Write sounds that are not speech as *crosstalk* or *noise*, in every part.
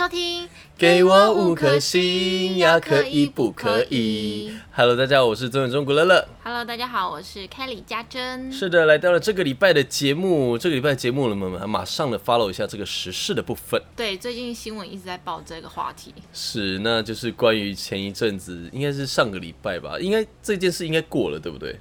收听，给我五颗星呀，可以不可以？Hello，大家好，我是中文中古乐乐。Hello，大家好，我是凯里家珍。是的，来到了这个礼拜的节目，这个礼拜的节目了，我们马上的 follow 一下这个时事的部分。对，最近新闻一直在报这个话题。是，那就是关于前一阵子，应该是上个礼拜吧，应该这件事应该过了，对不对？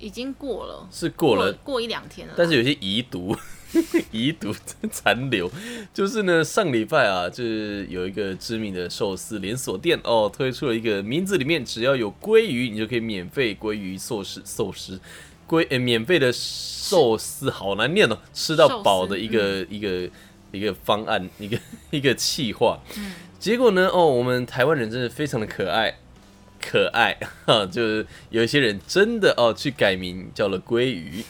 已经过了，是过了，过一两天了。但是有些遗毒，*laughs* 遗毒残留，就是呢，上礼拜啊，就是有一个知名的寿司连锁店哦，推出了一个名字里面只要有鲑鱼，你就可以免费鲑鱼寿司寿司鲑诶、免费的寿司，好难念哦，吃到饱的一个、一个一个方案，*laughs* 一个一个气划。嗯，结果呢，哦，我们台湾人真的非常的可爱。可爱哈，就是有一些人真的哦去改名叫了鲑鱼，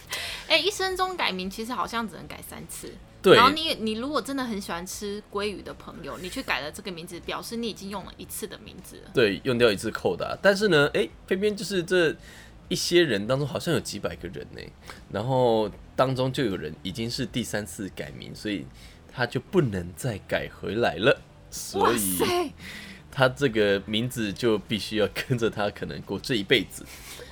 哎、一生中改名其实好像只能改三次。对，然后你你如果真的很喜欢吃鲑鱼的朋友，你去改了这个名字，表示你已经用了一次的名字了。对，用掉一次扣的。但是呢，哎、偏偏就是这一些人当中好像有几百个人呢，然后当中就有人已经是第三次改名，所以他就不能再改回来了，所以，他这个名字就必须要跟着他可能过这一辈子。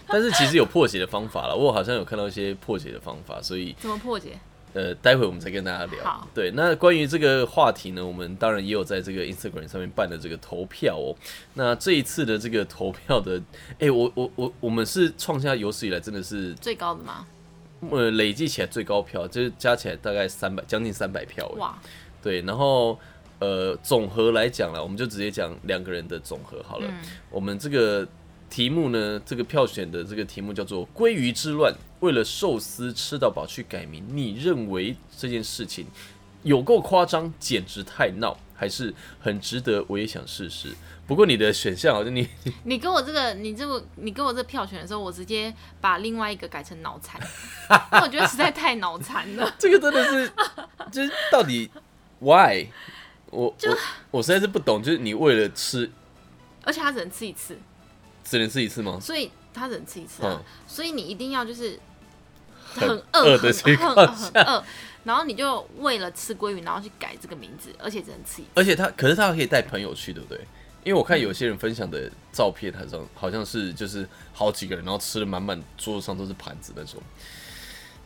*laughs* 但是其实有破解的方法了，我好像有看到一些破解的方法，所以怎么破解？呃，待会我们再跟大家聊。对，那关于这个话题呢，我们当然也有在这个 Instagram 上面办的这个投票哦。那这一次的这个投票的，*laughs* 哎、我我我我们是创下有史以来真的是最高的吗？呃累计起来最高票，就是加起来大概三百将近三百票哎。哇，对，然后呃总和来讲了，我们就直接讲两个人的总和好了。嗯，我们这个题目呢，这个票选的这个题目叫做“鲑鱼之乱”，为了寿司吃到饱去改名，你认为这件事情有够夸张，简直太闹，还是很值得？我也想试试。不过你的选项好像你 *laughs* 你跟我这个，你这个，你跟我这票选的时候，我直接把另外一个改成脑残，因为我觉得实在太脑残了。*laughs* 这个真的是，就是到底 why？我我我实在是不懂，就是你为了吃而且他只能吃一次，只能吃一次吗？所以他只能吃一次啊，嗯所以你一定要就是很很饿饿的很情况很很饿，然后你就为了吃鲑鱼，然后去改这个名字，而且只能吃一次。而且他，可是他可以带朋友去，对不对？因为我看有些人分享的照片，好像好像是就是好几个人，然后吃的满满桌子上都是盘子那种。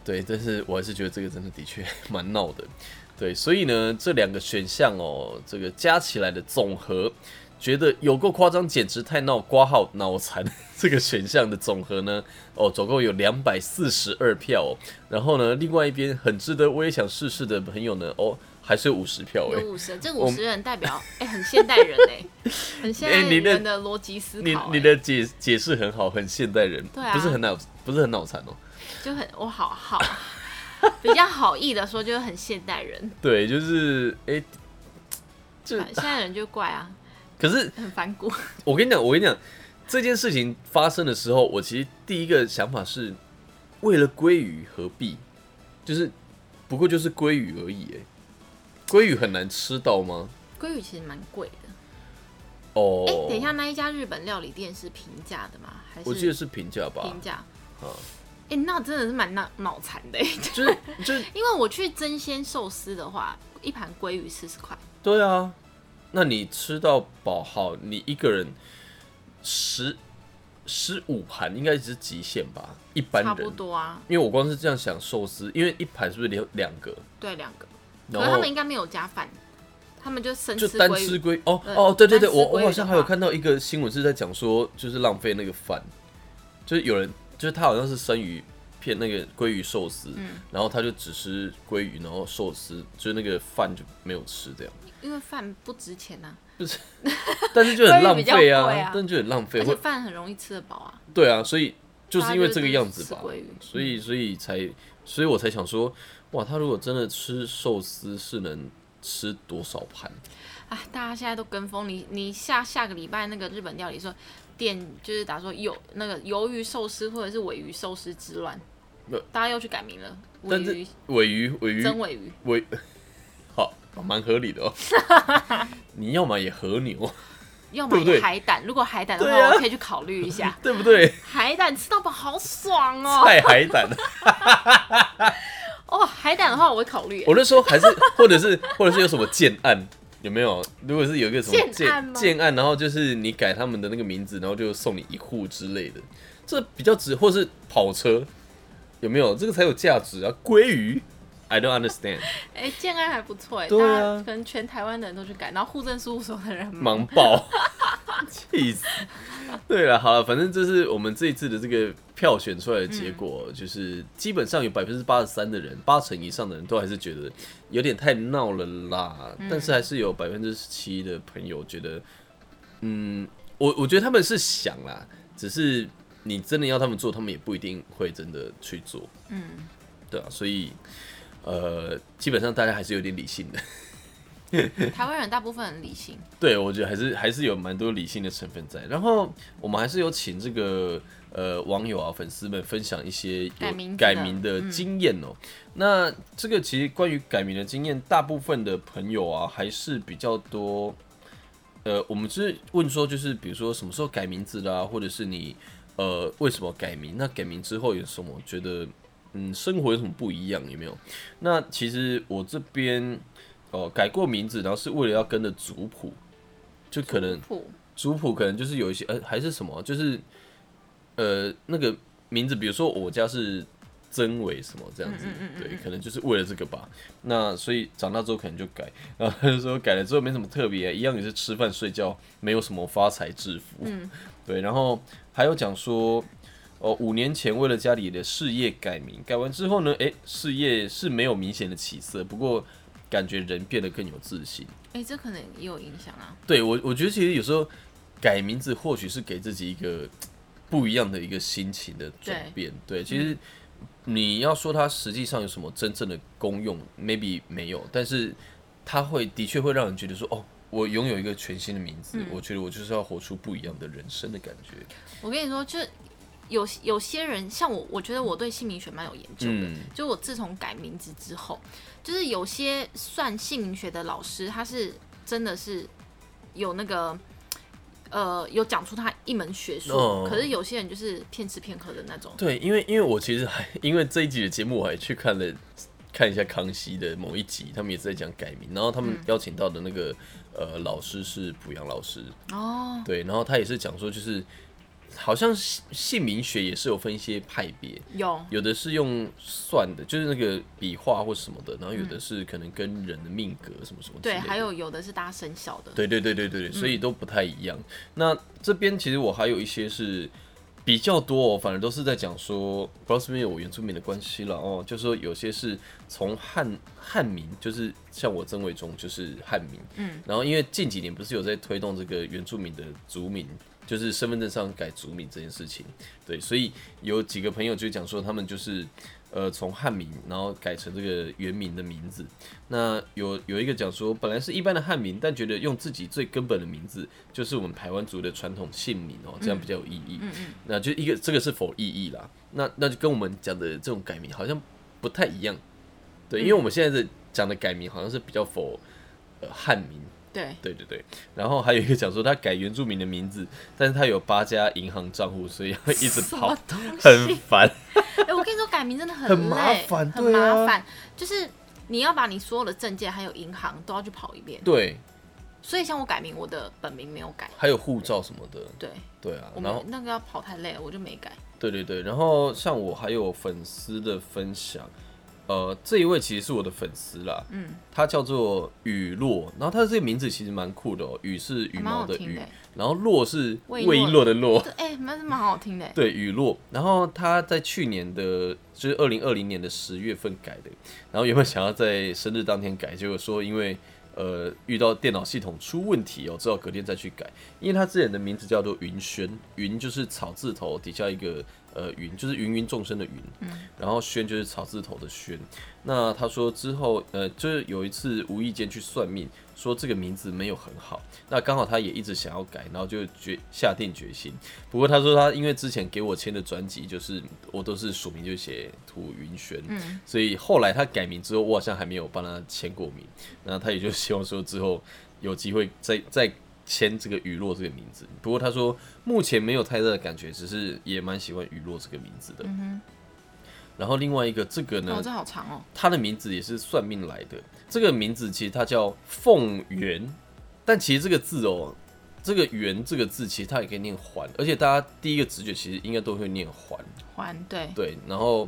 对，但是我还是觉得这个真的的确 *laughs* 蛮闹的。对，所以呢，这两个选项哦，这个加起来的总和，觉得有够夸张，简直太闹，挂号脑残。*laughs* 这个选项的总和呢，哦，总共有两百四十二票哦。然后呢，另外一边很值得我也想试试的朋友呢，哦，还是有五十票哎。有五十，这五十人代表哎、很现代人哎、*laughs* 很现代人的逻辑思考、你哎你的解解释很好，很现代人，对啊不是很脑不是很脑残哦。就很我好好 *laughs* 比较好意的说，就是很现代人。对，就是哎、就现代人就怪啊，可是很反骨。我跟你讲，我跟你讲，这件事情发生的时候，我其实第一个想法是，为了鲑鱼何必？就是不过就是鲑鱼而已，哎，鲑鱼很难吃到吗？鲑鱼其实蛮贵的。哦，哎、等一下，那一家日本料理店是平价的吗？还是我记得是平价吧平，价？啊，哎、那真的是蛮脑脑残的、哎 *laughs* 就是就是因为我去真鲜寿司的话，一盘鲑鱼四十块，对啊，那你吃到饱好，你一个人十十五盘应该是极限吧？一般差不人，多啊，因为我光是这样想寿司，因为一盘是不是两两个？对，两个。可然后是他们应该没有加饭，他们就生就单吃鲑鱼吃鲑哦哦，对对对，我我好像还有看到一个新闻是在讲说，就是浪费那个饭，就是有人就是他好像是生鱼片那个鲑鱼寿司，嗯。然后他就只吃鲑鱼，然后寿司就是那个饭就没有吃这样，因为饭不值钱呐、*laughs* 但是就很浪鲑鱼比较费啊，贵啊。但就很浪费，而且会饭很容易吃得饱啊。对啊，所以就是因为这个样子吧大家就是吃鲑鱼，所以所以才所以我才想说，哇，他如果真的吃寿司是能吃多少盘？啊，大家现在都跟风，你你下下个礼拜那个日本料理说店就是打说有那个鱿鱼寿司或者是尾鱼寿司之乱没，大家又去改名了，尾但是鱼尾鱼尾鱼真尾鱼，尾，*laughs* 好，蛮合理的哦。*laughs* 你要么也和牛，要么海胆，如果海胆的话，可以去考虑一下。*laughs* 对不对？海胆吃到饱好爽哦！菜海胆，哦，海胆的话我会考虑耶。我就说还是或者是或者是有什么建案，有没有？如果是有一个什么建建案，然后就是你改他们的那个名字，然后就送你一户之类的，这比较值，或是跑车，有没有？这个才有价值啊！*laughs* 鲑鱼，I don't understand，哎、建安还不错哎、对啊。大家可能全台湾的人都去改，然后户政事务所的人忙爆，*laughs* 气死！对了，好了，反正这是我们这一次的这个票选出来的结果，就是基本上有百分之八十三的人，八成以上的人都还是觉得有点太闹了啦，但是还是有百分之十七的朋友觉得，嗯，我我觉得他们是想啦，只是你真的要他们做，他们也不一定会真的去做，嗯，对啊，所以呃，基本上大家还是有点理性的。*laughs* 台湾人大部分很理性，对，我觉得还是还是有蛮多理性的成分在。然后我们还是有请这个呃网友啊粉丝们分享一些有改名的改名的经验哦、那这个其实关于改名的经验，大部分的朋友啊还是比较多。呃，我们是问说，就是比如说什么时候改名字啦，或者是你呃为什么改名？那改名之后有什么觉得嗯生活有什么不一样？有没有？那其实我这边哦、改过名字，然后是为了要跟着族谱，就可能谱族谱可能就是有一些呃还是什么，就是呃那个名字，比如说我家是曾伟什么这样子，对，可能就是为了这个吧。那所以长大之后可能就改，*laughs* 然后他就说改了之后没什么特别，一样也是吃饭睡觉，没有什么发财致富。嗯 *laughs* 对，然后还有讲说。哦，五年前为了家里的事业改名，改完之后呢，诶，事业是没有明显的起色，不过感觉人变得更有自信。哎、这可能也有影响啊。对我，我觉得其实有时候改名字或许是给自己一个不一样的一个心情的转变。对，其实你要说它实际上有什么真正的功用，maybe 没有，但是它会的确会让人觉得说，哦，我拥有一个全新的名字，我觉得我就是要活出不一样的人生的感觉。我跟你说，就是有有些人像我，我觉得我对姓名学蛮有研究的。嗯就我自从改名字之后，就是有些算姓名学的老师，他是真的是有那个呃有讲出他一门学术，哦可是有些人就是骗吃骗喝的那种。对，因为因为我其实还 *laughs* 因为这一集的节目，我还去看了看一下康熙的某一集，他们也是在讲改名，然后他们邀请到的那个、呃老师是濮阳老师，哦，对，然后他也是讲说，就是好像姓姓名学也是有分一些派别，有有的是用算的，就是那个笔画或什么的，然后有的是可能跟人的命格什么什么对，还有有的是大家生肖的。对对对对对对，所以都不太一样。那这边其实我还有一些是比较多哦，反而都是在讲说，不知道是不是有原住民的关系了哦，就是说有些是从汉汉民，就是像我曾伟忠就是汉民，嗯，然后因为近几年不是有在推动这个原住民的族名。就是身份证上改族名这件事情，对，所以有几个朋友就讲说，他们就是呃从汉名，然后改成这个原名的名字，那有有一个讲说，本来是一般的汉名，但觉得用自己最根本的名字，就是我们台湾族的传统姓名哦，这样比较有意义。嗯嗯。那就一个这个是否意义啦？那那就跟我们讲的这种改名好像不太一样。对，因为我们现在的讲的改名好像是比较否呃汉名。对，对对对。然后还有一个讲说他改原住民的名字，但是他有八家银行账户，所以要一直跑很？烦。*laughs* 哎、我跟你说，改名真的很很，麻烦很麻烦。就是你要把你所有的证件还有银行都要去跑一遍。对，所以像我改名，我的本名没有改。还有护照什么的。对，对啊，我然后们那个要跑太累了，我就没改。对对对，然后像我还有粉丝的分享，呃，这一位其实是我的粉丝啦，嗯，他叫做雨落，然后他的这个名字其实蛮酷的哦，雨是羽毛的羽好听的，然后落是魏魏璎珞的珞，对，哎、蛮蛮好听的。对，雨落。然后他在去年的，就是二零二零年的十月份改的。然后原本想要在生日当天改，结果说因为呃遇到电脑系统出问题哦，只好隔天再去改。因为他之前的名字叫做云轩，云就是草字头底下一个呃云，就是芸芸众生的云。然后轩就是草字头的轩。那他说之后呃，就是有一次无意间去算命，说这个名字没有很好。那刚好他也一直想要改，然后就决下定决心。不过他说他因为之前给我签的专辑，就是我都是署名就写涂云轩，所以后来他改名之后，我好像还没有帮他签过名。那他也就希望说之后有机会再再签这个雨落这个名字。不过他说目前没有太大的感觉，只是也蛮喜欢雨落这个名字的。嗯然后另外一个这个呢哦，，这好长哦。他的名字也是算命来的。这个名字其实它叫凤元，但其实这个字哦，这个元这个字其实它也可以念环，而且大家第一个直觉其实应该都会念环，环对，对，然后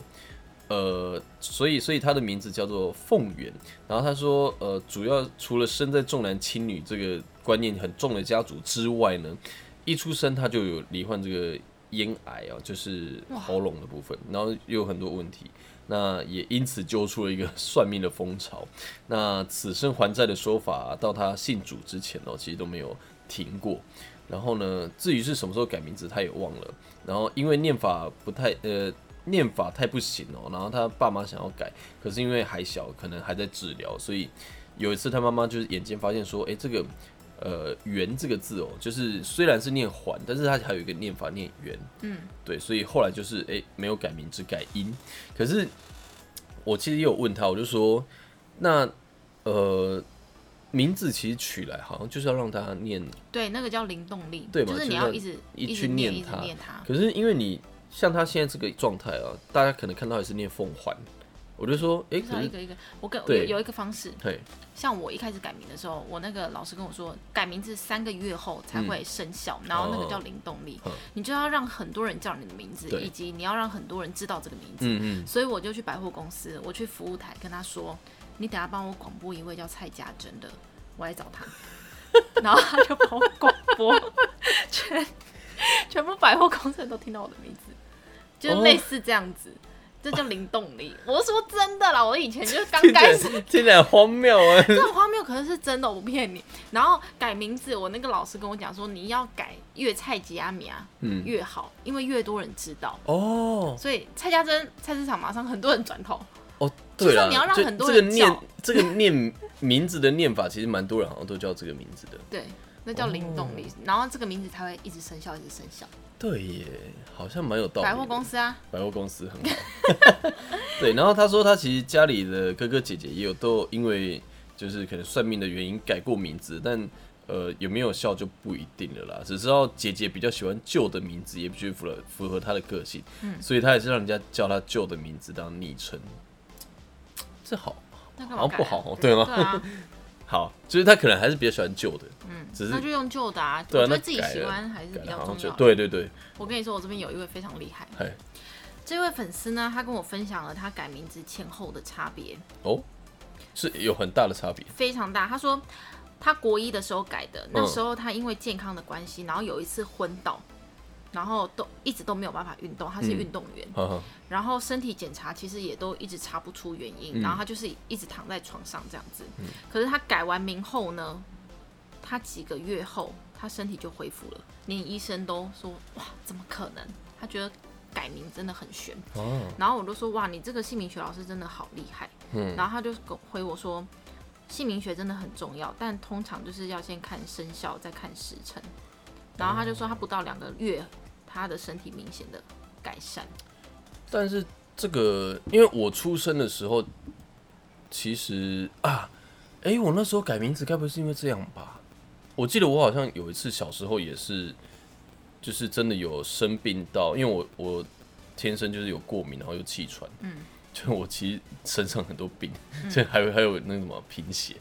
呃，所以所以他的名字叫做凤元。然后他说，呃，主要除了生在重男轻女这个观念很重的家族之外呢，一出生他就有罹患这个咽癌啊，就是喉咙的部分，然后又有很多问题。那也因此揪出了一个算命的风潮。那此生还债的说法、到他信主之前哦，其实都没有停过。然后呢，至于是什么时候改名字，他也忘了。然后因为念法不太呃念法太不行哦，然后他爸妈想要改，可是因为还小，可能还在治疗，所以有一次他妈妈就是眼睛发现说，诶，这个呃“圆”这个字哦，就是虽然是念环，但是它还有一个念法念圆，嗯，对，所以后来就是诶没有改名，只改音。可是我其实也有问他，我就说，那呃名字其实取来好像就是要让他念对，那个叫灵动力，对嘛就是你要要一直一一直念，一直去念它念它。可是因为你像他现在这个状态啊，大家可能看到也是念凤环，我就说，诶，可是是要一个一个，我跟有有一个方式，对，像我一开始改名的时候，我那个老师跟我说，改名字三个月后才会生效，然后那个叫灵动力，嗯。你就要让很多人叫你的名字，以及你要让很多人知道这个名字。嗯嗯，所以我就去百货公司，我去服务台跟他说：“你等下帮我广播一位叫蔡家珍的，我来找他。” *laughs* 然后他就帮我广播，全全部百货公司人都听到我的名字，就是类似这样子，这叫零动力。我是说真的啦，我以前就是刚开始听起来很荒谬啊！*laughs* 这很荒谬，可能是真的，我不骗你。然后改名字，我那个老师跟我讲说，你要改越菜吉阿米啊嗯，越好，因为越多人知道。哦所以蔡家珍菜市场马上很多人转头，哦，对了，就是你要让很多这个念这个念名字的念法，其实蛮多人好像都叫这个名字的。*laughs* 对，那叫灵动哦力。然后这个名字才会一直生效，一直生效。对耶，好像蛮有道理。百货公司啊，百货公司很好。*laughs* 对，然后他说他其实家里的哥哥姐姐也有都因为就是可能算命的原因改过名字，但呃有没有效就不一定了啦。只知道姐姐比较喜欢旧的名字，也必须符合符合她的个性，嗯所以他也是让人家叫他旧的名字当昵称。这好那干嘛啊好像不好哦对吗对啊，好，就是他可能还是比较喜欢旧的，嗯，只是那就用旧的啊。对啊我觉得自己喜欢还是比较重要的。对对对，我跟你说，我这边有一位非常厉害，嘿，这位粉丝呢，他跟我分享了他改名字前后的差别，哦，是有很大的差别，非常大。他说他国一的时候改的，那嗯时候他因为健康的关系，然后有一次昏倒，然后都一直都没有办法运动，他是嗯运动员，然后身体检查其实也都一直查不出原因，嗯然后他就是一直躺在床上这样子。可是他改完名后呢，他几个月后他身体就恢复了，连医生都说哇，怎么可能？他觉得改名真的很悬。哦，然后我就说哇，你这个姓名学老师真的好厉害。嗯，然后他就回我说，姓名学真的很重要，但通常就是要先看生肖，再看时辰。然后他就说他不到两个月，他的身体明显的改善。但是这个，因为我出生的时候，其实啊，哎、我那时候改名字，该不会是因为这样吧？我记得我好像有一次小时候也是，就是真的有生病到，因为我我天生就是有过敏，然后又气喘，嗯，就我其实身上很多病，就还有还有那个什么贫血，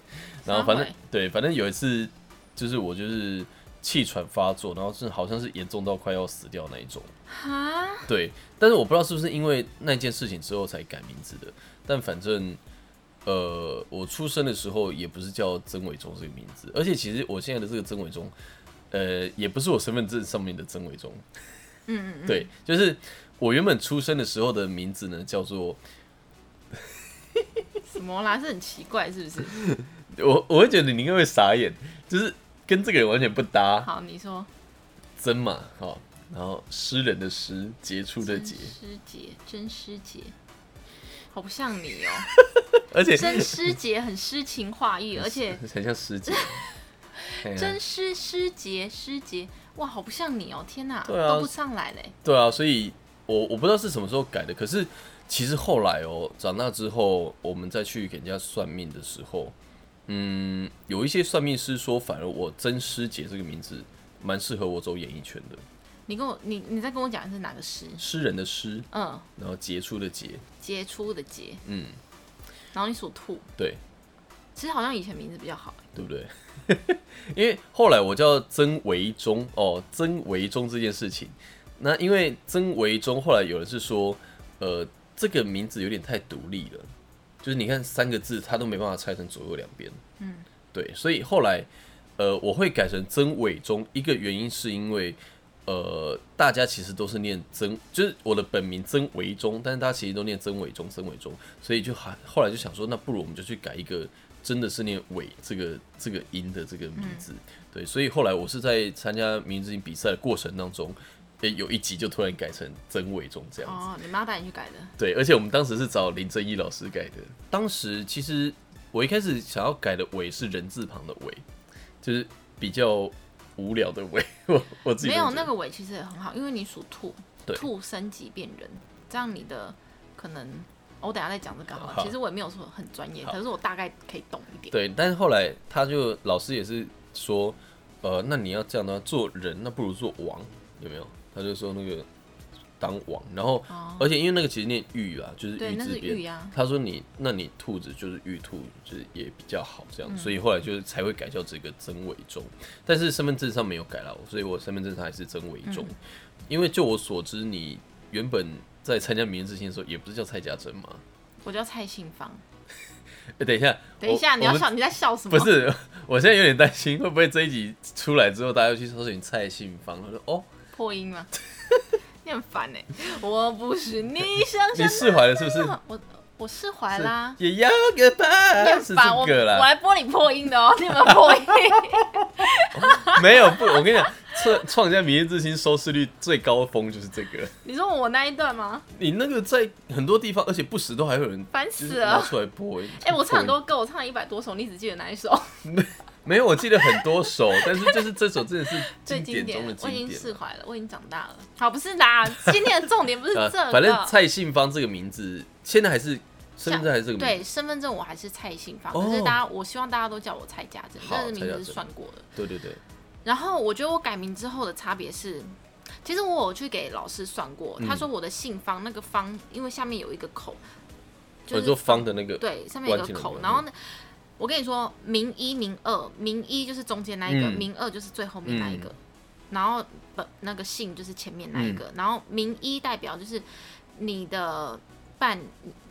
然后反正对，反正有一次就是我就是气喘发作，然后是好像是严重到快要死掉那一种。哈，对，但是我不知道是不是因为那件事情之后才改名字的，但反正呃，我出生的时候也不是叫曾伟忠这个名字，而且其实我现在的这个曾伟忠，呃，也不是我身份证上面的曾伟忠，嗯嗯嗯，对，就是我原本出生的时候的名字呢，叫做 *laughs* 什么啦？是很奇怪是不是？*laughs* 我我会觉得你应该会傻眼，就是跟这个人完全不搭，好，你说。真嘛，好，然后诗人的诗，杰出的杰，师姐，真师姐，好不像你哦、*laughs* 而且真师姐很诗情画意，*laughs* 而且很像师姐。*laughs* 真师师姐师姐，哇，好不像你哦、天哪，对啊。都不上来嘞。对啊，所以我我不知道是什么时候改的，可是其实后来哦，长大之后，我们再去给人家算命的时候，嗯，有一些算命师说，反而我曾师姐这个名字蛮适合我走演艺圈的。你跟我你你再跟我讲是哪个诗？诗人的诗，嗯，然后杰出的杰，杰出的杰，嗯，然后你属兔，对其实好像以前名字比较好。对不对？*laughs* 因为后来我叫曾维忠哦，曾维忠这件事情，那因为曾维忠后来有人是说，呃，这个名字有点太独立了，就是你看三个字，它都没办法拆成左右两边，嗯，对，所以后来呃，我会改成曾伟忠，一个原因是因为呃，大家其实都是念曾，就是我的本名曾维忠，但是大家其实都念曾伟忠，曾伟忠，所以就还后来就想说，那不如我们就去改一个真的是念伟这个这个音的这个名字，对，所以后来我是在参加名字音比赛的过程当中。诶有一集就突然改成曾伟忠这样子，哦，你妈带你去改的。对，而且我们当时是找林正义老师改的。当时其实我一开始想要改的“伟”是人字旁的“伟”，就是比较无聊的“伟”。*laughs* 我我自己没有那个尾其实也很好，因为你属兔对，兔升级变人，这样你的可能我等下再讲这个好了。好其实我也没有说很专业，可是我大概可以懂一点。对，但是后来他就老师也是说，呃，那你要这样的话做人，那不如做王，有没有？他就说那个当王，然后哦，而且因为那个其实念玉啊，就是玉字边。他说你，那你兔子就是玉兔，就是也比较好这嗯样，所以后来就是才会改叫这个曾伟忠，但是身份证上没有改了，所以我身份证上还是曾伟忠。嗯因为就我所知，你原本在参加明日之星的时候，也不是叫蔡家珍吗。我叫蔡信芳。哎、*laughs* 等一下，等一下，你要笑，你在笑什么？不，是，我现在有点担心，会不会这一集出来之后，大家又去搜寻蔡信芳？他说哦，破音吗？*laughs* 你很烦哎！我不是你想象你释怀了是不是？我我释怀啦。也要个吧，你很烦我。我来播你破音的哦，你有没有破音？*laughs* 没有不，我跟你讲，创创下明日之星收视率最高峰就是这个。你说我那一段吗？你那个在很多地方，而且不时都还会有人烦死了拿！出来播。哎、我唱很多歌，我唱了一百多首，你只记得哪一首？*laughs* 没有，我记得很多首，*laughs* 但是就是这首真的是 *laughs* 最经典中的经典的，我已经释怀了，我已经长大了。好，不是啦，今天的重点不是啊这个。*laughs* 反正蔡信芳这个名字现在还是身份证还是这个名字。对身份证我还是蔡信芳，哦可是大家我希望大家都叫我蔡家珍，好但是名字是算过的。对对对，然后我觉得我改名之后的差别是，其实我有去给老师算过，嗯他说我的姓方那个方，因为下面有一个口，就是方的那个，对，上面有一个口，然后呢，我跟你说，名一、名二，名一就是中间那一个，嗯。名二就是最后面那一个，然后本那个姓就是前面那一个，嗯。然后名一代表就是你的伴，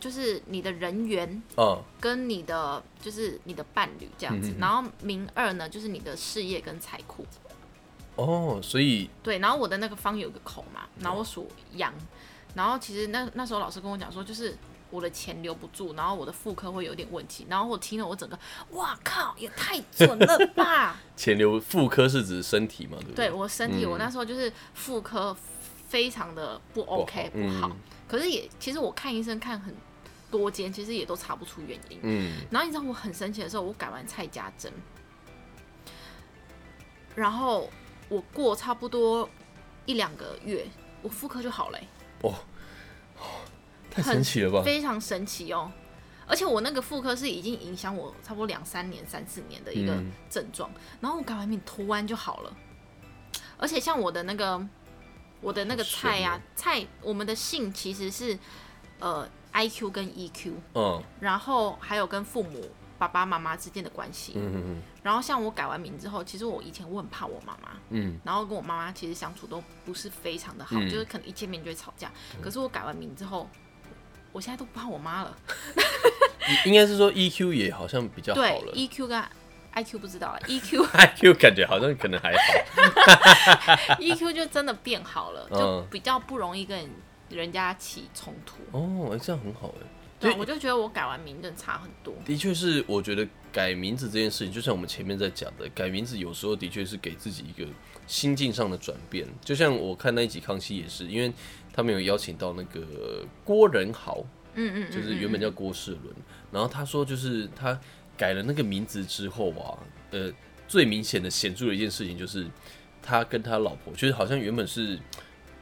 就是你的人缘哦，跟你的就是你的伴侣这样子，嗯嗯嗯然后名二呢就是你的事业跟财库，哦，所以对，然后我的那个方有个口嘛，然后我属羊，然后其实那那时候老师跟我讲说，就是我的钱留不住，然后我的妇科会有点问题，然后我听了我整个，哇靠，也太准了吧！*laughs* 钱留妇科是指身体嘛，对不对对？我身体，嗯我那时候就是妇科非常的不 OK 不好，嗯可是也其实我看医生看很多间，其实也都查不出原因。嗯，然后你知道我很生气的时候，我改完蔡家珍，然后我过差不多一两个月，我妇科就好了欸、哦，太神奇了吧？非常神奇哦。而且我那个妇科是已经影响我差不多两三年、三四年的一个嗯症状，然后我改完名突然就好了。而且像我的那个我的那个菜呀、菜我们的姓其实是呃 I Q 跟 E Q，嗯然后还有跟父母爸爸妈妈之间的关系。嗯嗯然后像我改完名之后，其实我以前我很怕我妈妈，嗯然后跟我妈妈其实相处都不是非常的好，嗯就是可能一见面就会吵架。可是我改完名之后，我现在都不怕我妈了。嗯，*laughs* 应该是说 EQ 也好像比较好对了，EQ 跟 IQ 不知道 *laughs* 了，EQ，IQ *laughs* 感觉好像可能还好。EQ 就真的变好了，嗯就比较不容易跟人家起冲突。哦，哎这样很好哎。对，对我就觉得我改完名字差很多。的确是，我觉得改名字这件事情，就像我们前面在讲的，改名字有时候的确是给自己一个心境上的转变。就像我看那一集《康熙》也是，因为他们有邀请到那个郭仁豪，嗯嗯嗯，就是原本叫郭世伦，然后他说就是他改了那个名字之后啊，呃，最明显的显著的一件事情就是他跟他老婆，就是好像原本是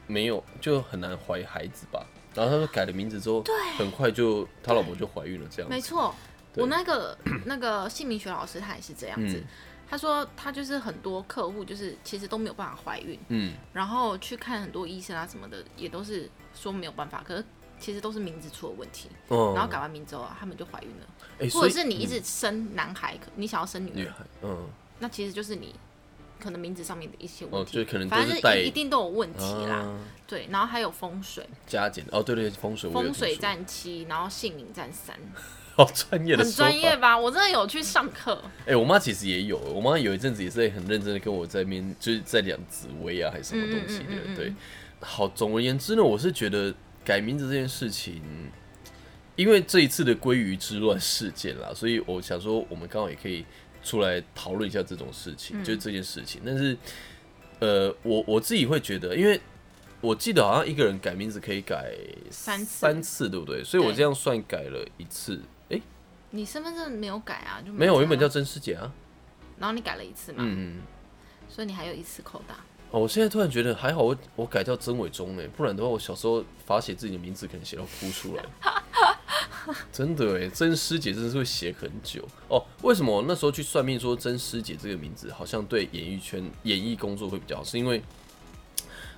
没有就很难怀孩子吧，然后他说改了名字之后，对。很快就他老婆就怀孕了这样子，没错。我那个 *clears throat* 那个姓名学老师他也是这样子，嗯他说他就是很多客户就是其实都没有办法怀孕，嗯，然后去看很多医生啊什么的，也都是说没有办法，可是其实都是名字出了问题，哦，然后改完名之后啊，他们就怀孕了，哎，或者是你一直生男孩，可你想要生女，女孩，嗯，那其实就是你可能名字上面的一些哦，问题，就可能都反正是带一一定都有问题啦。啊。对，然后还有风水，加减，哦，对对，风水风水听说。占七，然后姓名占三，*laughs* 好专业的很专业吧？我真的有去上课，哎、我妈其实也有，我妈有一阵子也是很认真的跟我在面，就是在讲紫薇啊，还是什么东西的。嗯嗯嗯嗯嗯。对，好，总而言之呢，我是觉得改名字这件事情，因为这一次的鲑鱼之乱事件啦，所以我想说，我们刚好也可以出来讨论一下这种事情，嗯就是这件事情。但是，呃，我我自己会觉得，因为我记得好像一个人改名字可以改三次三次，对不对？所以我这样算改了一次，哎、你身份证没有改啊？就没有，我原本叫曾师姐啊，然后你改了一次嘛，嗯嗯。所以你还有一次扣打。哦，我现在突然觉得还好我，我改叫曾伟忠哎，不然的话，我小时候罚写自己的名字可能写到哭出来。真的哎，曾师姐真的是会写很久哦。为什么我那时候去算命说曾师姐这个名字好像对演艺圈、演艺工作会比较好？是因为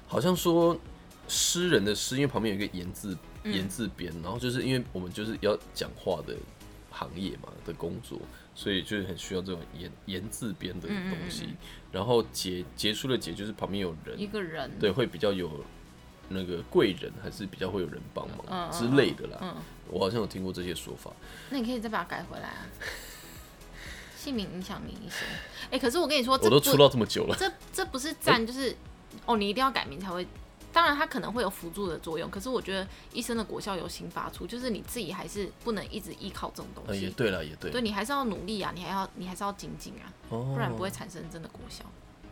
好像说诗人的诗，因为旁边有一个言字言字边，然后就是因为我们就是要讲话的行业嘛的工作，所以就是很需要这种言言字边的东西。然后结结束的结就是旁边有人，一个人，对，会比较有那个贵人，还是比较会有人帮忙之类的啦。嗯，我好像有听过这些说法。那你可以再把它改回来啊。*laughs* 姓名影响你一些，哎、可是我跟你说，我都出道这么久了，这这不是赞，就是、哦，你一定要改名才会。当然，它可能会有辅助的作用，可是我觉得医生的果效有刑罚出，就是你自己还是不能一直依靠这种东呃，西。也对了，也对，对你还是要努力啊，你还要你还是要精进啊，哦。不然不会产生真的果效。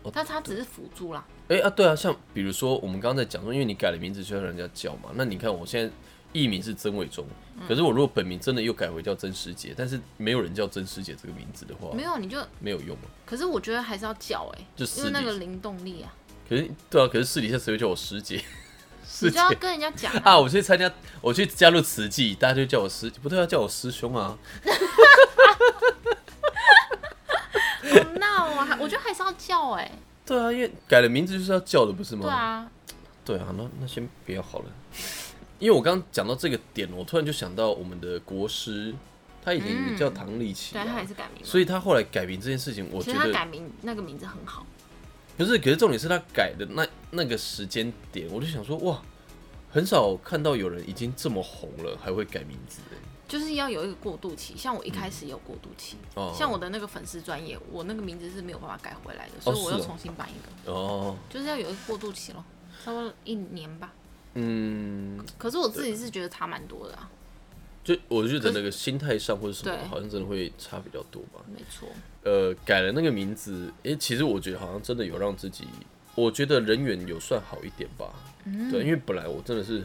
哦。但它只是辅助啦，哎、啊，对啊，像比如说我们刚刚在讲说，因为你改了名字就要人家叫嘛，那你看我现在艺名是曾伟忠，嗯。可是我如果本名真的又改回叫曾师姐，但是没有人叫曾师姐这个名字的话，没有你就，没有用嘛。可是我觉得还是要叫哎、就为那个灵动力啊，可是对啊，可是私底下谁会叫我师姐？*laughs* 师姐你就要跟人家讲啊啊，我去参加，我去加入慈济，大家就叫我师，不对，要叫我师兄啊。*laughs* 好闹啊，还我觉得还是要叫哎、对啊，因为改了名字就是要叫的，不是吗？对啊，对啊，那那先不要好了。因为我刚刚讲到这个点，我突然就想到我们的国师，他以前也叫唐立奇、啊对，他也是改名，所以他后来改名这件事情，我觉得改名那个名字很好，不是，可是重点是他改的那那个时间点，我就想说，哇，很少看到有人已经这么红了还会改名字欸。就是要有一个过渡期。像我一开始有过渡期，哦。像我的那个粉丝专业，我那个名字是没有办法改回来的，所以我又重新办一个，哦，就是要有一个过渡期咯，差不多一年吧。嗯，可是我自己是觉得差蛮多的啊，就我觉得那个心态上或者什么，好像真的会差比较多吧。没错，呃，改了那个名字，诶、其实我觉得好像真的有让自己，我觉得人缘有算好一点吧。嗯对，因为本来我真的是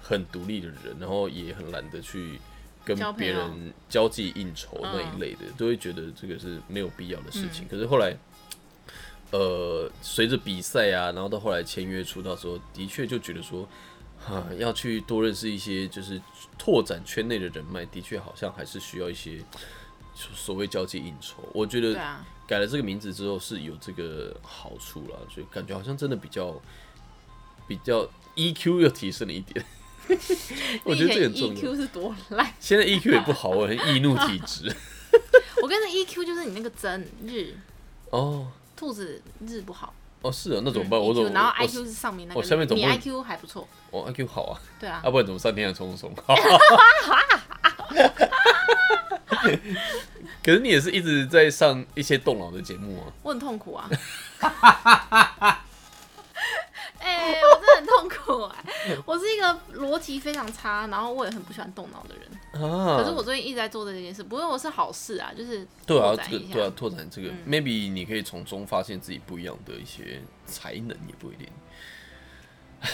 很独立的人，然后也很懒得去跟别人交际应酬那一嗯类的，都会觉得这个是没有必要的事情。可是后来，呃，随着比赛啊，然后到后来签约出道之后，的确就觉得说，哈、要去多认识一些，就是拓展圈内的人脉，的确好像还是需要一些所谓交际应酬。我觉得改了这个名字之后是有这个好处了，所以感觉好像真的比较比较 EQ 又提升了一点。*laughs* 我觉得这个很重要。EQ 是多烂，现在 EQ 也不好，我很易怒体质。*laughs* 我跟你 EQ 就是你那个真日哦兔子日不好，哦，是啊，那怎么办？嗯我怎么然后我 IQ 是上面那个，我下面总你 IQ 还不错，我 IQ 好啊，对啊要、，不然怎么三天两冲冲？*laughs* 可是你也是一直在上一些动脑的节目啊。我很痛苦啊。*laughs* 哎、*laughs* 我是一个逻辑非常差，然后我也很不喜欢动脑的人。啊，可是我最近一直在做这件事，不过我是好事啊，就是对啊，拓展一下。这个对啊，拓展这个、嗯 m a y b e 你可以从中发现自己不一样的一些才能，也不一定。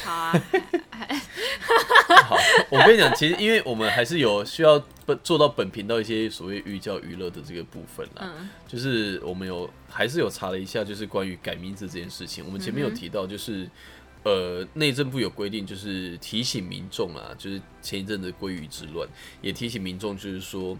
好啊，*laughs* 好，我跟你讲，其实因为我们还是有需要本做到本频道一些所谓寓教娱乐的这个部分啦，嗯就是我们有还是有查了一下，就是关于改名字这件事情，我们前面有提到，就是、呃内政部有规定，就是提醒民众啊，就是前一阵子鲑鱼之乱，也提醒民众，就是说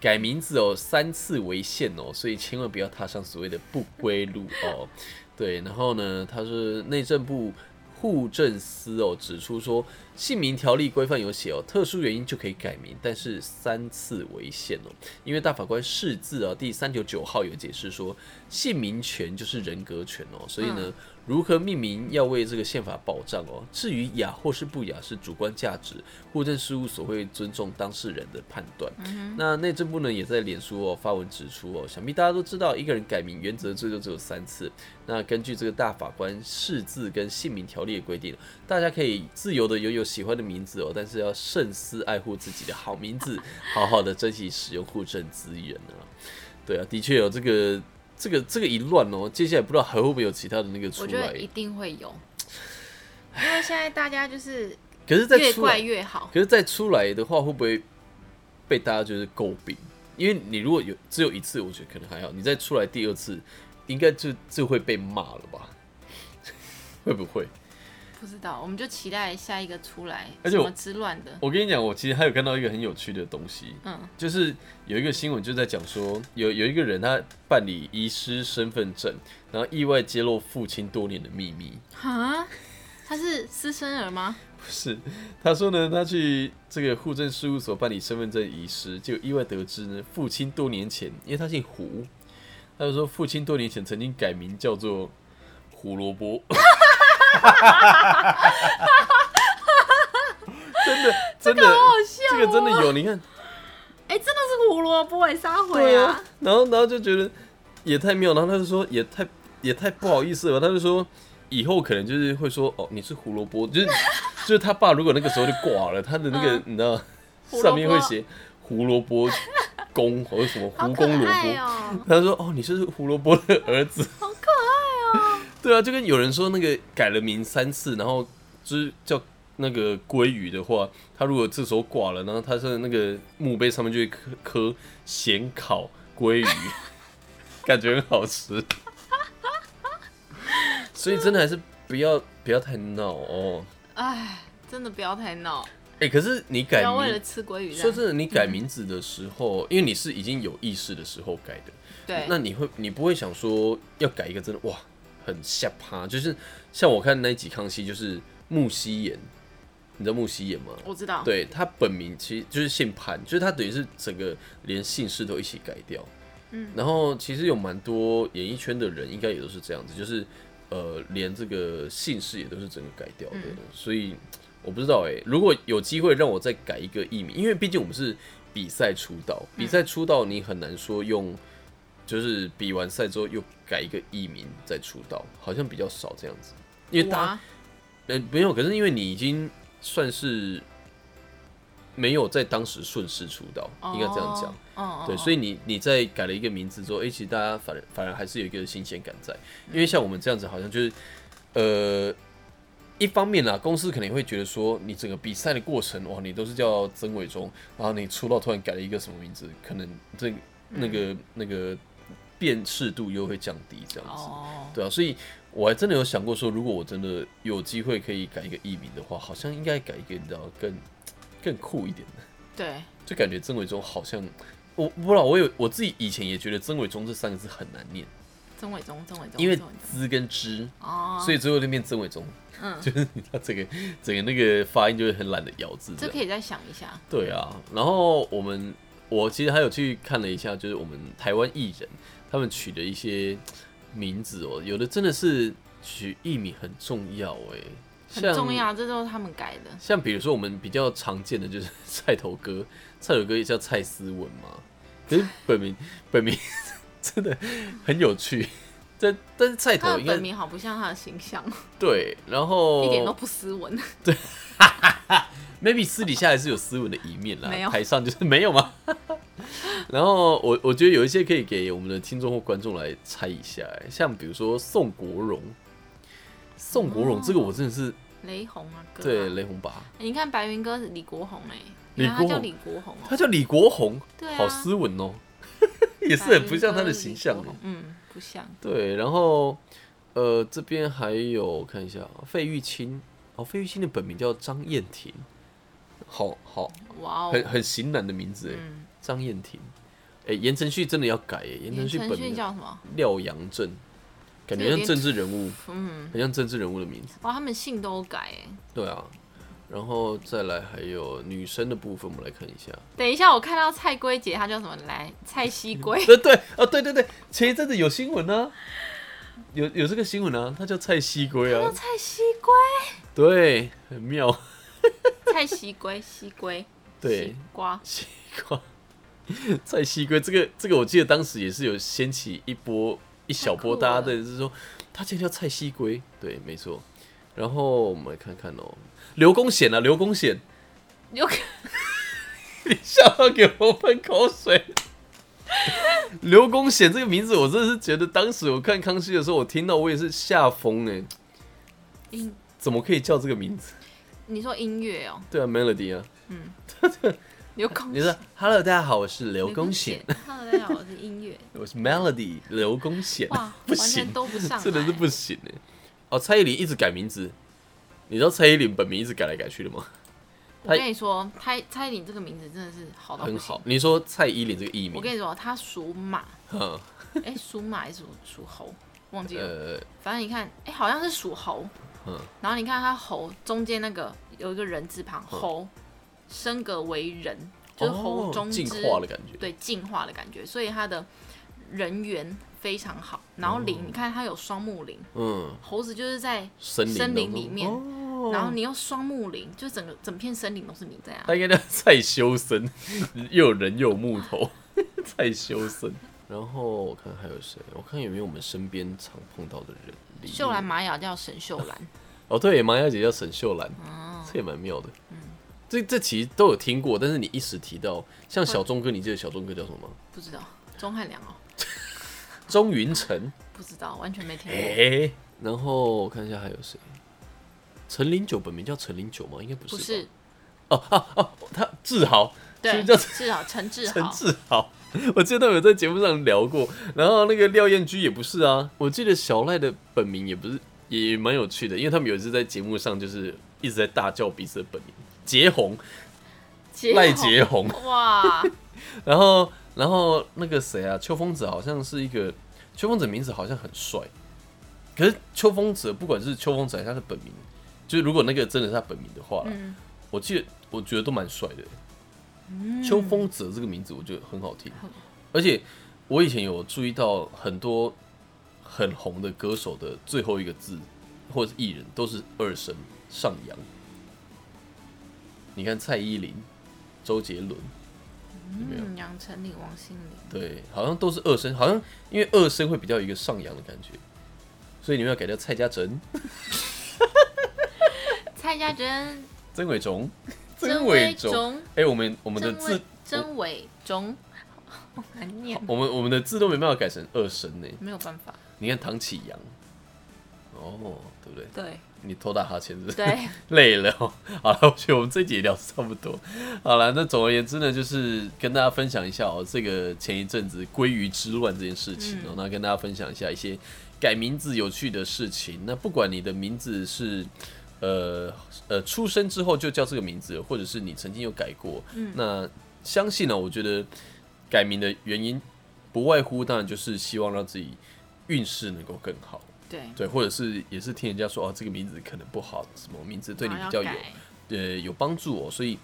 改名字哦，三次为限哦，所以千万不要踏上所谓的不归路哦。对，然后呢，他是内政部户政司哦指出说，姓名条例规范有写哦，特殊原因就可以改名，但是三次为限哦。因为大法官释字啊第三九九号有解释说，姓名权就是人格权哦，所以呢。如何命名要为这个宪法保障哦。至于雅或是不雅是主观价值，户政事务所会尊重当事人的判断。那内政部呢也在脸书哦发文指出哦，想必大家都知道，一个人改名原则最多只有三次。那根据这个大法官释字跟姓名条例的规定，大家可以自由的拥有喜欢的名字哦，但是要慎思爱护自己的好名字，好好的珍惜使用户政资源啊。对啊，的确有这个。这个这个一乱哦，接下来不知道还会不会有其他的那个出来？我觉得一定会有，因为现在大家就是，可是再越怪越好。可是再出来的话，会不会被大家就是诟病？因为你如果有只有一次，我觉得可能还好。你再出来第二次，应该就就会被骂了吧？*laughs* 会不会？不知道，我们就期待下一个出来，而且我之乱的。我跟你讲，我其实还有看到一个很有趣的东西，嗯，就是有一个新闻就在讲说，有有一个人他办理遗失身份证，然后意外揭露父亲多年的秘密。哈，他是私生儿吗？不是，他说呢，他去这个户政事务所办理身份证遗失，就意外得知呢，父亲多年前，因为他姓胡，他就说父亲多年前曾经改名叫做胡萝卜。*laughs* 哈哈哈哈哈！真的，*laughs* 真的，这个真的有，你看，哎，真的是胡萝卜哎，撒回啊！然后，然后就觉得也太妙，然后他就说也太也太不好意思了，他就说以后可能就是会说哦，你是胡萝卜，就是 *laughs* 就是他爸如果那个时候就挂了，他的那个 *laughs* 你知道上面会写胡萝卜公或者什么胡公萝卜，他说哦，你是胡萝卜的儿子。对啊，就跟有人说那个改了名三次，然后就是叫那个鲑鱼的话，他如果这时候挂了，然后他是那个墓碑上面就会刻刻咸烤鲑鱼，*laughs* 感觉很好吃。*laughs* 所以真的还是不要不要太闹哦。哎，真的不要太闹。哎，可是你改名为了吃鲑鱼，说真的，你改名字的时候，因为你是已经有意识的时候改的，对，那你会你不会想说要改一个真的哇？很吓趴，就是像我看那几康熙，就是木西演，你知道木西演吗？我知道，对他本名其实就是姓潘，就是他等于是整个连姓氏都一起改掉。嗯，然后其实有蛮多演艺圈的人应该也都是这样子，就是呃连这个姓氏也都是整个改掉的。所以我不知道哎，如果有机会让我再改一个艺名，因为毕竟我们是比赛出道，比赛出道你很难说用。就是比完赛之后又改一个艺名再出道，好像比较少这样子。因为大，呃，没有，可是因为你已经算是没有在当时顺势出道，应该这样讲。哦。对，所以你你在改了一个名字之后，哎，其实大家反反而还是有一个新鲜感在。因为像我们这样子，好像就是，呃，一方面啦，公司可能会觉得说，你整个比赛的过程，哇，你都是叫曾伟忠，然后你出道突然改了一个什么名字，可能这那个那个。辨识度又会降低，这样子，对啊，所以我还真的有想过说，如果我真的有机会可以改一个艺名的话，好像应该改一个你知道更更酷一点。的，对，就感觉曾伟忠好像，我不知道，我有我自己以前也觉得曾伟忠这三个字很难念，曾伟忠，曾伟忠，因为滋跟之，哦，所以最后就变曾伟忠，嗯，*laughs* 就是你知道这个整个那个发音就会很懒得咬字，这可以再想一下，对啊，然后我们我其实还有去看了一下，就是我们台湾艺人。他们取的一些名字哦，有的真的是取艺名很重要哎，很重要，这都是他们改的。像比如说我们比较常见的就是菜头哥，*laughs* 菜头哥也叫蔡思文嘛，可是本名 *laughs* 本名 *laughs* 真的很有趣。但但是菜头本名好不像他的形象，对，然后一点都不斯文，对，maybe 私底下还是有斯文的一面啦，台上就是没有吗？*laughs* 然后我我觉得有一些可以给我们的听众或观众来猜一下，像比如说宋国荣，宋国荣这个我真的是雷洪啊，对雷洪吧？你看白云哥是李国宏哎，李国叫李国宏，他叫李国宏，对，好斯文哦，*laughs* 也是很不像他的形象哦，嗯，不像。对，然后呃这边还有看一下费玉清，哦费玉清的本名叫张燕婷，好好哇哦，很很型男的名字哎。张燕婷，哎、言承旭真的要改哎，言承旭旭本名叫什么？廖阳正，感觉像政治人物，*laughs* 嗯，很像政治人物的名字。哇，他们姓都改哎。对啊，然后再来还有女生的部分，我们来看一下。等一下，我看到蔡龟姐，她叫什么来？蔡西龟。*laughs* 对对哦，对对对，前一阵子有新闻啊，有有这个新闻啊，她叫蔡西龟啊，叫蔡西龟。对，很妙，蔡西龟，西龟。对西瓜。西瓜，蔡西龟这个这个，我记得当时也是有掀起一波一小波，大家的是说他竟然叫蔡西龟，对，没错。然后我们来看看哦，刘公显啊，刘公显，*laughs* 你笑到给我喷口水。刘公显这个名字，我真的是觉得当时我看康熙的时候，我听到我也是吓疯哎，音，怎么可以叫这个名字？你说音乐哦，对啊，Melody 啊，嗯刘公你说 Hello，大家好，我是刘公显，。Hello，大家好，我是音乐。我是 Melody 刘公显，哇，*laughs* 不完全行，都不上来，真的是不行哎。哦，蔡依林一直改名字，你知道蔡依林本名一直改来改去的吗？我跟你说，蔡蔡依林这个名字真的是好到不行很好。。你说蔡依林这个艺名，我跟你说，她属马，嗯，哎，属马还是属属猴？忘记了。呃，反正你看，哎，好像是属猴。嗯然后你看它猴中间那个有一个人字旁，嗯猴升格为人，就是猴哦中之进化的感觉，对进化的感觉，所以它的人缘非常好。然后林，你看它有双木灵，嗯，猴子就是在森林里面哦然后你用双木林，就整个整片森林都是你这样。他应该叫蔡修森，*laughs* 又有人又有木头，*laughs* 蔡修森。然后我看还有谁？我看有没有我们身边常碰到的人。里秀兰玛雅叫沈秀兰，*laughs* 哦，对，玛雅姐叫沈秀兰，这也蛮妙的。嗯这这其实都有听过，但是你一时提到，像小钟哥，你记得小钟哥叫什么吗？不知道钟汉良哦，*laughs* 钟云成。不知道，完全没听过。哎、然后我看一下还有谁？陈零九本名叫陈零九吗？应该不是吧。不是哦哦，他志豪，对，是叫志豪，陈志陈豪，志豪，*laughs* 我记得有在节目上聊过。然后那个廖燕居也不是啊，我记得小赖的本名也不是，也蛮有趣的，因为他们有一次在节目上就是一直在大叫彼此的本名，杰红，赖宏杰宏。哇，*laughs* 然后然后那个谁啊，秋风子好像是一个秋风子名字好像很帅，可是秋风子不管是秋风子还是他的本名，就是如果那个真的是他本名的话，嗯，我记得我觉得都蛮帅的。秋风泽这个名字我觉得很好听，而且我以前有注意到很多很红的歌手的最后一个字或者是艺人都是二声上扬。你看蔡依林、周杰伦，有没有？嗯，杨丞琳、王心凌，对，好像都是二声，好像因为二声会比较有一个上扬的感觉，所以你们要改掉蔡家珍、*laughs* 蔡家珍、曾伟忠、曾伟忠。哎、我们我们的字曾伟，忠，好难念，我们我们的字都没办法改成二声呢。没有办法。你看唐启阳，哦，对不对？对你偷打哈欠是不是？对，累了、哦。好了，我觉得我们这集也聊得差不多。好了，那总而言之呢，就是跟大家分享一下哦，这个前一阵子鲑鱼之乱这件事情哦，那跟大家分享一下一些改名字有趣的事情。那不管你的名字是呃呃出生之后就叫这个名字，或者是你曾经有改过，那相信呢，我觉得改名的原因不外乎当然就是希望让自己运势能够更好。对，对，或者是也是听人家说哦，这个名字可能不好，什么名字对你比较有呃有帮助哦，所以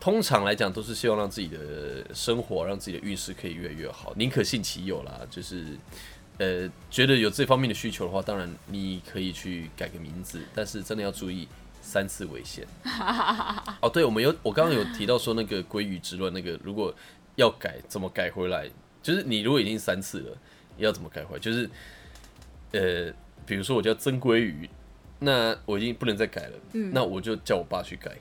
通常来讲都是希望让自己的生活，让自己的运势可以越来越好，宁可信其有啦，就是呃觉得有这方面的需求的话，当然你可以去改个名字，但是真的要注意三次为限。*laughs* 哦，对，我们有我刚刚有提到说那个鲑鱼之乱，那个如果要改怎么改回来，就是你如果已经三次了，要怎么改回来？就是呃，比如说我叫曾鲑鱼，那我已经不能再改了，那我就叫我爸去改。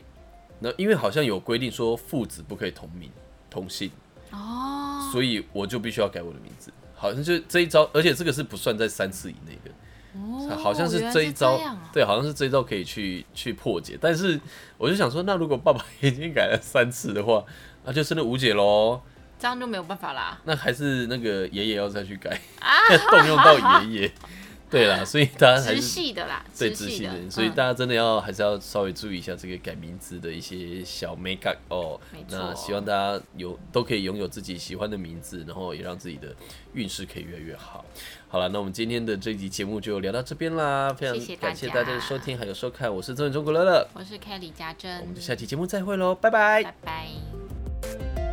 那因为好像有规定说父子不可以同名同姓，哦，所以我就必须要改我的名字。好像就这一招，而且这个是不算在三次以内的。哦好像是这一招，对，好像是这一招可以去去破解。但是我就想说，那如果爸爸已经改了三次的话，那就真的无解喽。这样就没有办法啦。那还是那个爷爷要再去改，啊 *laughs* 动用到爷爷。对啦，所以大家还直是系的啦，对直系的所以嗯大家真的要还是要稍微注意一下这个改名字的一些小 make up 哦没。那错希望大家有都可以拥有自己喜欢的名字，然后也让自己的运势可以越来越好。好了，那我们今天的这集节目就聊到这边啦，非常感谢大家的收听还有收看，我是中文中国乐乐，我是 Kelly 家珍，我们就下期节目再会喽，拜拜拜拜。